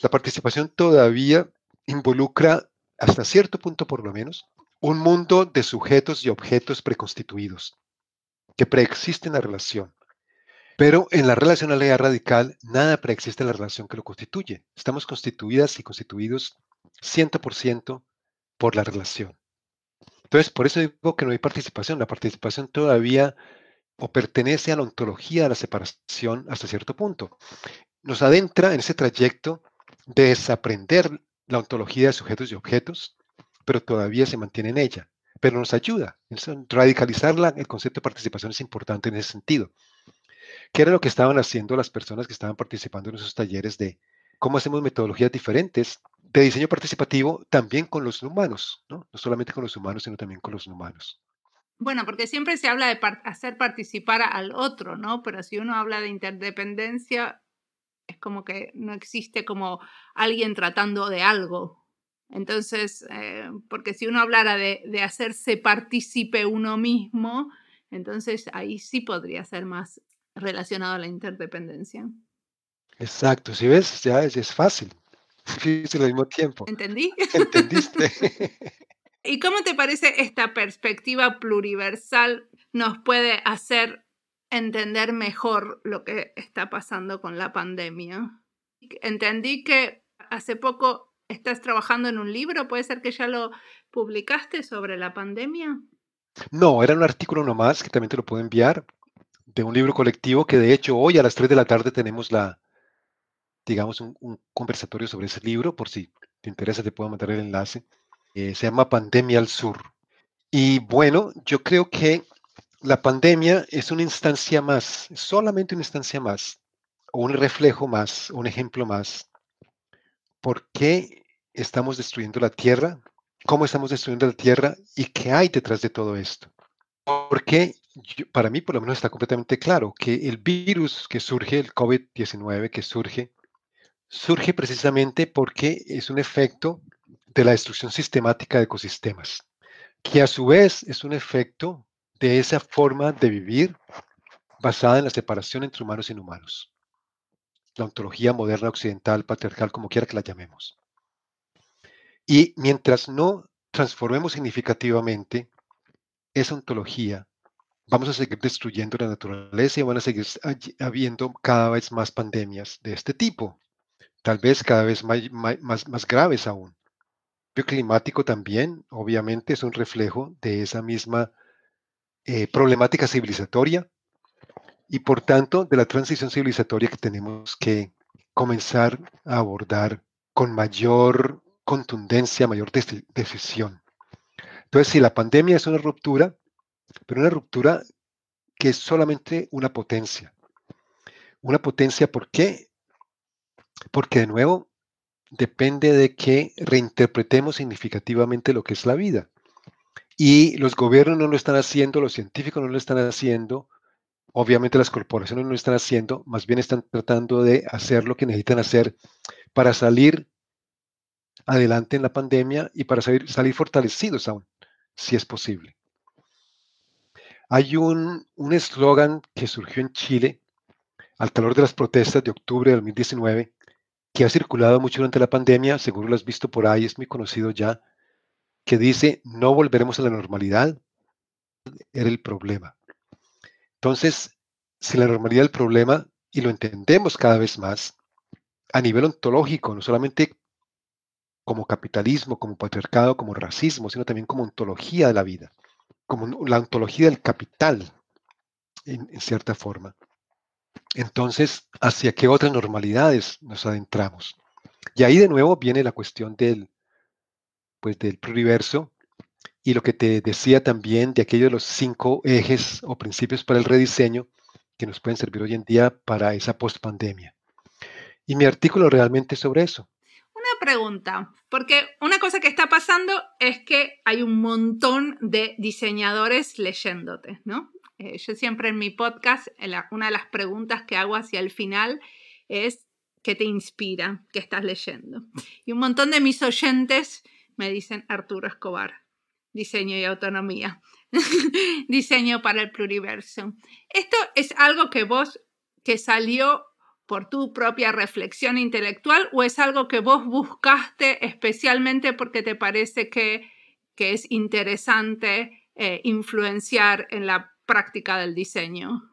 La participación todavía involucra, hasta cierto punto por lo menos, un mundo de sujetos y objetos preconstituidos que preexisten en la relación. Pero en la relacionalidad radical, nada preexiste en la relación que lo constituye. Estamos constituidas y constituidos 100% por la relación. Entonces, por eso digo que no hay participación. La participación todavía o pertenece a la ontología de la separación hasta cierto punto. Nos adentra en ese trayecto de desaprender la ontología de sujetos y objetos, pero todavía se mantiene en ella. Pero nos ayuda. Radicalizarla, el concepto de participación es importante en ese sentido. ¿Qué era lo que estaban haciendo las personas que estaban participando en esos talleres de cómo hacemos metodologías diferentes de diseño participativo también con los humanos, ¿no? No solamente con los humanos, sino también con los humanos. Bueno, porque siempre se habla de hacer participar al otro, ¿no? Pero si uno habla de interdependencia, es como que no existe como alguien tratando de algo. Entonces, eh, porque si uno hablara de, de, hacerse partícipe uno mismo, entonces ahí sí podría ser más relacionado a la interdependencia. Exacto, si ves, ya es, es fácil. Difícil al mismo tiempo. ¿Entendí? ¿Entendiste? ¿Y cómo te parece esta perspectiva pluriversal nos puede hacer entender mejor lo que está pasando con la pandemia? Entendí que hace poco estás trabajando en un libro, ¿puede ser que ya lo publicaste sobre la pandemia? No, era un artículo nomás que también te lo puedo enviar de un libro colectivo que de hecho hoy a las 3 de la tarde tenemos la, digamos, un, un conversatorio sobre ese libro, por si te interesa te puedo mandar el enlace. Eh, se llama Pandemia al Sur. Y bueno, yo creo que la pandemia es una instancia más, solamente una instancia más, o un reflejo más, un ejemplo más. ¿Por qué estamos destruyendo la Tierra? ¿Cómo estamos destruyendo la Tierra? ¿Y qué hay detrás de todo esto? Porque para mí por lo menos está completamente claro que el virus que surge, el COVID-19 que surge, surge precisamente porque es un efecto de la destrucción sistemática de ecosistemas, que a su vez es un efecto de esa forma de vivir basada en la separación entre humanos y inhumanos. La ontología moderna occidental, patriarcal, como quiera que la llamemos. Y mientras no transformemos significativamente esa ontología, vamos a seguir destruyendo la naturaleza y van a seguir habiendo cada vez más pandemias de este tipo, tal vez cada vez más, más, más graves aún. El climático también, obviamente, es un reflejo de esa misma eh, problemática civilizatoria y por tanto de la transición civilizatoria que tenemos que comenzar a abordar con mayor contundencia, mayor decisión. Entonces, si la pandemia es una ruptura, pero una ruptura que es solamente una potencia. Una potencia, ¿por qué? Porque de nuevo depende de que reinterpretemos significativamente lo que es la vida. Y los gobiernos no lo están haciendo, los científicos no lo están haciendo, obviamente las corporaciones no lo están haciendo, más bien están tratando de hacer lo que necesitan hacer para salir adelante en la pandemia y para salir, fortalecidos aún, si es posible. Hay un eslogan que surgió en Chile al calor de las protestas de octubre de 2019 que ha circulado mucho durante la pandemia, seguro lo has visto por ahí, es muy conocido ya, que dice, no volveremos a la normalidad, era el problema. Entonces, si la normalidad el problema, y lo entendemos cada vez más, a nivel ontológico, no solamente como capitalismo, como patriarcado, como racismo, sino también como ontología de la vida como la ontología del capital, en, cierta forma. Entonces, ¿hacia qué otras normalidades nos adentramos? Y ahí de nuevo viene la cuestión del, pues, del pluriverso y lo que te decía también de aquellos de los cinco ejes o principios para el rediseño que nos pueden servir hoy en día para esa post-pandemia. Y mi artículo realmente sobre eso, pregunta, porque una cosa que está pasando es que hay un montón de diseñadores leyéndote, ¿no? Eh, yo siempre en mi podcast, una de las preguntas que hago hacia el final es, ¿qué te inspira? ¿Qué estás leyendo? Y un montón de mis oyentes me dicen Arturo Escobar, diseño y autonomía, diseño para el pluriverso. Esto es algo que vos, que salió por tu propia reflexión intelectual o es algo que vos buscaste especialmente porque te parece que, que es interesante eh, influenciar en la práctica del diseño?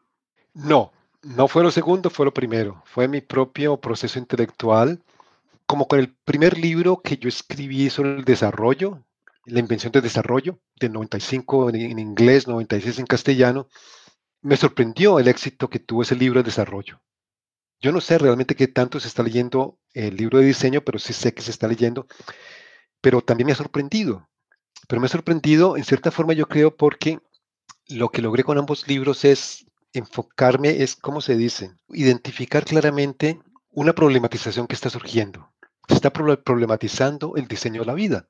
No, no fue lo segundo, fue lo primero. Fue mi propio proceso intelectual, como con el primer libro que yo escribí sobre el desarrollo, la invención del desarrollo, de 95 en, en inglés, 96 en castellano. Me sorprendió el éxito que tuvo ese libro de desarrollo yo no sé realmente qué tanto se está leyendo el libro de diseño, pero sí sé que se está leyendo. Pero también me ha sorprendido. Pero me ha sorprendido en cierta forma, yo creo, porque lo que logré con ambos libros es enfocarme, es, ¿cómo se dice? Identificar claramente una problematización que está surgiendo. Se está problematizando el diseño de la vida.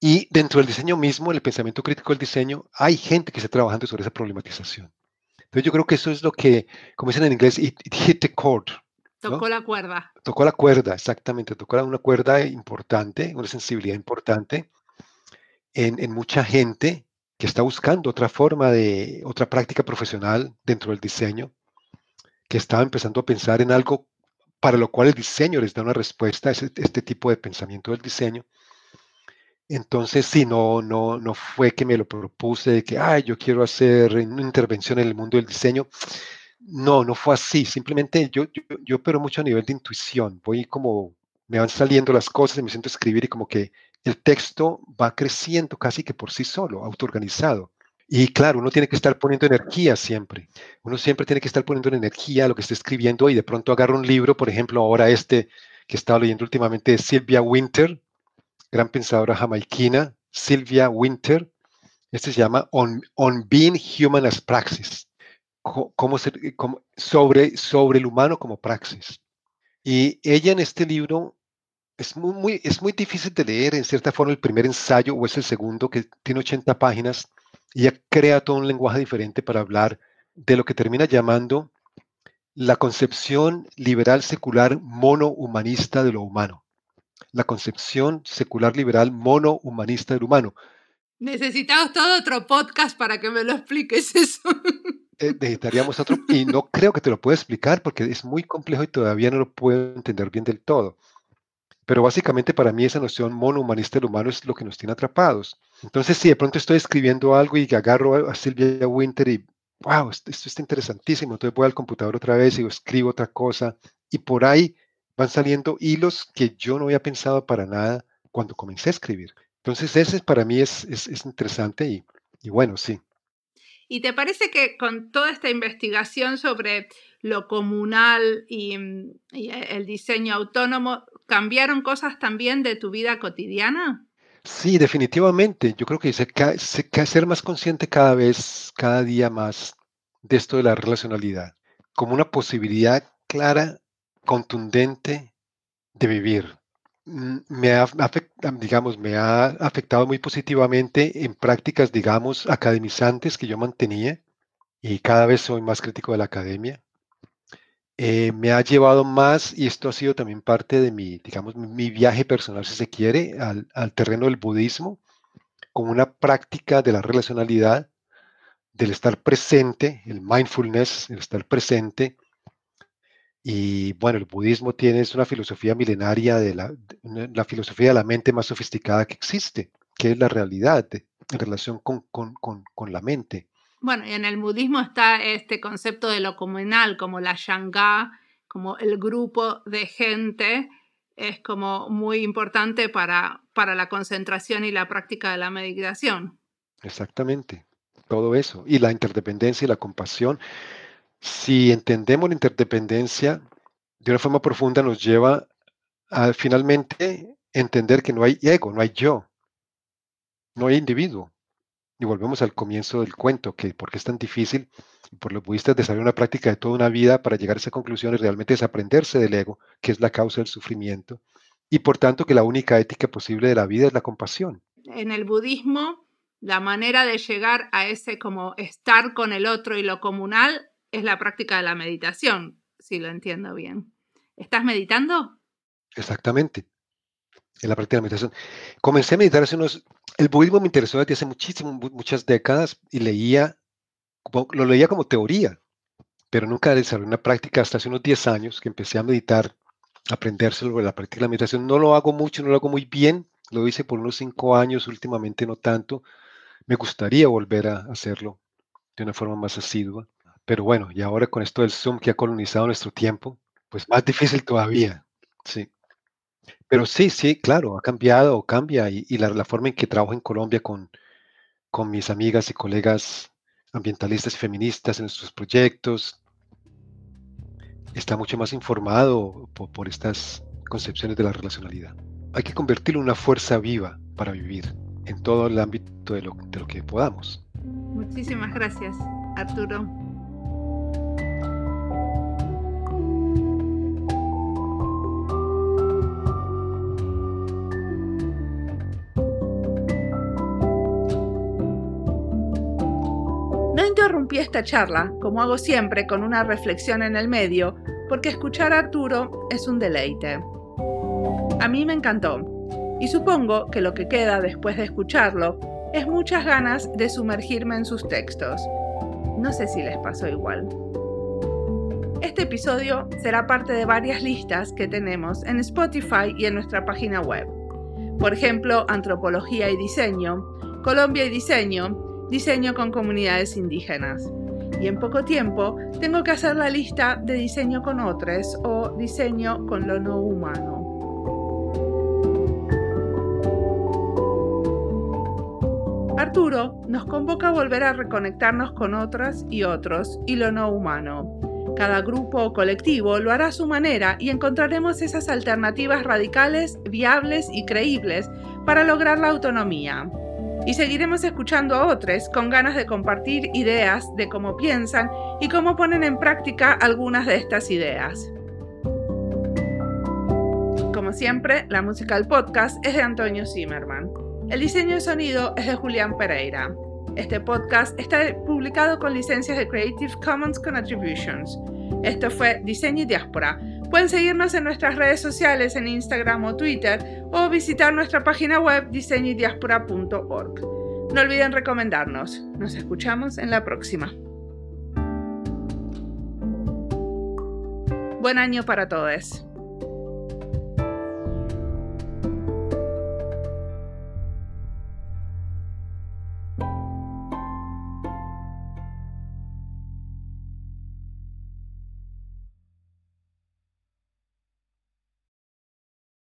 Y dentro del diseño mismo, el pensamiento crítico del diseño, hay gente que está trabajando sobre esa problematización. Entonces yo creo que eso es lo que, como dicen en inglés, it, hit the chord, Tocó la cuerda. Tocó la cuerda, exactamente. Tocó una cuerda importante, una sensibilidad importante en, mucha gente que está buscando otra forma de, otra práctica profesional dentro del diseño, que estaba empezando a pensar en algo para lo cual el diseño les da una respuesta, es este tipo de pensamiento del diseño. Entonces, sí, no, no, no fue que me lo propuse de que, ay, yo quiero hacer una intervención en el mundo del diseño. No, no fue así. Simplemente yo, yo, yo opero mucho a nivel de intuición. Voy como, me van saliendo las cosas y me siento escribir y como que el texto va creciendo casi que por sí solo, autoorganizado. Y claro, uno tiene que estar poniendo energía siempre. Uno siempre tiene que estar poniendo energía a lo que está escribiendo y de pronto agarra un libro, por ejemplo, ahora este que estaba leyendo últimamente de Sylvia Winter, gran pensadora jamaiquina, Sylvia Winter. Este se llama On, Being Human as Praxis, sobre, sobre el humano como praxis. Y ella en este libro es muy, muy, es muy difícil de leer, en cierta forma, el primer ensayo o es el segundo, que tiene 80 páginas, y ella crea todo un lenguaje diferente para hablar de lo que termina llamando la concepción liberal secular mono-humanista de lo humano la concepción secular liberal mono-humanista del humano. Necesitamos todo otro podcast para que me lo expliques eso. Eh, necesitaríamos otro, y no creo que te lo pueda explicar porque es muy complejo y todavía no lo puedo entender bien del todo. Pero básicamente para mí esa noción mono-humanista del humano es lo que nos tiene atrapados. Entonces, si de pronto estoy escribiendo algo y agarro a Silvia Winter y, wow, esto, está interesantísimo, entonces voy al computador otra vez y escribo otra cosa, y por ahí van saliendo hilos que yo no había pensado para nada cuando comencé a escribir. Entonces, ese para mí es, es, interesante y, y, bueno, sí. ¿Y te parece que con toda esta investigación sobre lo comunal y, mm, el diseño autónomo, cambiaron cosas también de tu vida cotidiana? Sí, definitivamente. Yo creo que se, se, ser más consciente cada vez, cada día más de esto de la relacionalidad, como una posibilidad clara contundente de vivir. Mm, me ha, digamos, me ha afectado muy positivamente en prácticas, digamos, academizantes que yo mantenía y cada vez soy más crítico de la academia. Eh, me ha llevado más, y esto ha sido también parte de mi, digamos, mi viaje personal, si se quiere, al, terreno del budismo, como una práctica de la relacionalidad, del estar presente, el mindfulness, el estar presente, y bueno, el budismo tiene es una filosofía milenaria de la, la, filosofía de la mente más sofisticada que existe, que es la realidad en relación con, con, con, con, la mente. Bueno, y en el budismo está este concepto de lo comunal, como la shangha, como el grupo de gente, es como muy importante para, para la concentración y la práctica de la meditación. Exactamente, todo eso. Y la interdependencia y la compasión si entendemos la interdependencia de una forma profunda, nos lleva a finalmente entender que no hay ego, no hay yo, no hay individuo. Y volvemos al comienzo del cuento, que porque es tan difícil por los budistas desarrollar una práctica de toda una vida para llegar a esa conclusión y realmente desaprenderse del ego, que es la causa del sufrimiento, y por tanto que la única ética posible de la vida es la compasión. En el budismo, la manera de llegar a ese como estar con el otro y lo comunal es la práctica de la meditación, si lo entiendo bien. ¿Estás meditando? Exactamente. En la práctica de la meditación. Comencé a meditar hace unos... El budismo me interesó desde hace muchísimas, muchas décadas y leía, lo leía como teoría, pero nunca desarrollé una práctica hasta hace unos 10 años que empecé a meditar, aprender sobre la práctica de la meditación. No lo hago mucho, no lo hago muy bien, lo hice por unos 5 años, últimamente no tanto. Me gustaría volver a hacerlo de una forma más asidua. Pero bueno, y ahora con esto del Zoom que ha colonizado nuestro tiempo, pues más difícil todavía, sí. Pero sí, sí, claro, ha cambiado o cambia y, la, forma en que trabajo en Colombia con, con mis amigas y colegas ambientalistas y feministas en nuestros proyectos, está mucho más informado por, estas concepciones de la relacionalidad. Hay que convertirlo en una fuerza viva para vivir en todo el ámbito de lo, de lo que podamos. Muchísimas gracias, Arturo. Esta charla, como hago siempre, con una reflexión en el medio, porque escuchar a Arturo es un deleite. A mí me encantó, y supongo que lo que queda después de escucharlo es muchas ganas de sumergirme en sus textos. No sé si les pasó igual. Este episodio será parte de varias listas que tenemos en Spotify y en nuestra página web. Por ejemplo, Antropología y Diseño, Colombia y Diseño, Diseño con comunidades indígenas. Y en poco tiempo tengo que hacer la lista de diseño con otros o diseño con lo no humano. Arturo nos convoca a volver a reconectarnos con otras y otros y lo no humano. Cada grupo o colectivo lo hará a su manera y encontraremos esas alternativas radicales, viables y creíbles para lograr la autonomía. Y seguiremos escuchando a otros con ganas de compartir ideas de cómo piensan y cómo ponen en práctica algunas de estas ideas. Como siempre, la música del podcast es de Antonio Zimmerman. El diseño de sonido es de Julián Pereira. Este podcast está publicado con licencias de Creative Commons con Attributions. Esto fue Diseño y Diáspora. Pueden seguirnos en nuestras redes sociales en Instagram o Twitter o visitar nuestra página web diseñoydiaspora.org. No olviden recomendarnos. Nos escuchamos en la próxima. Buen año para todos.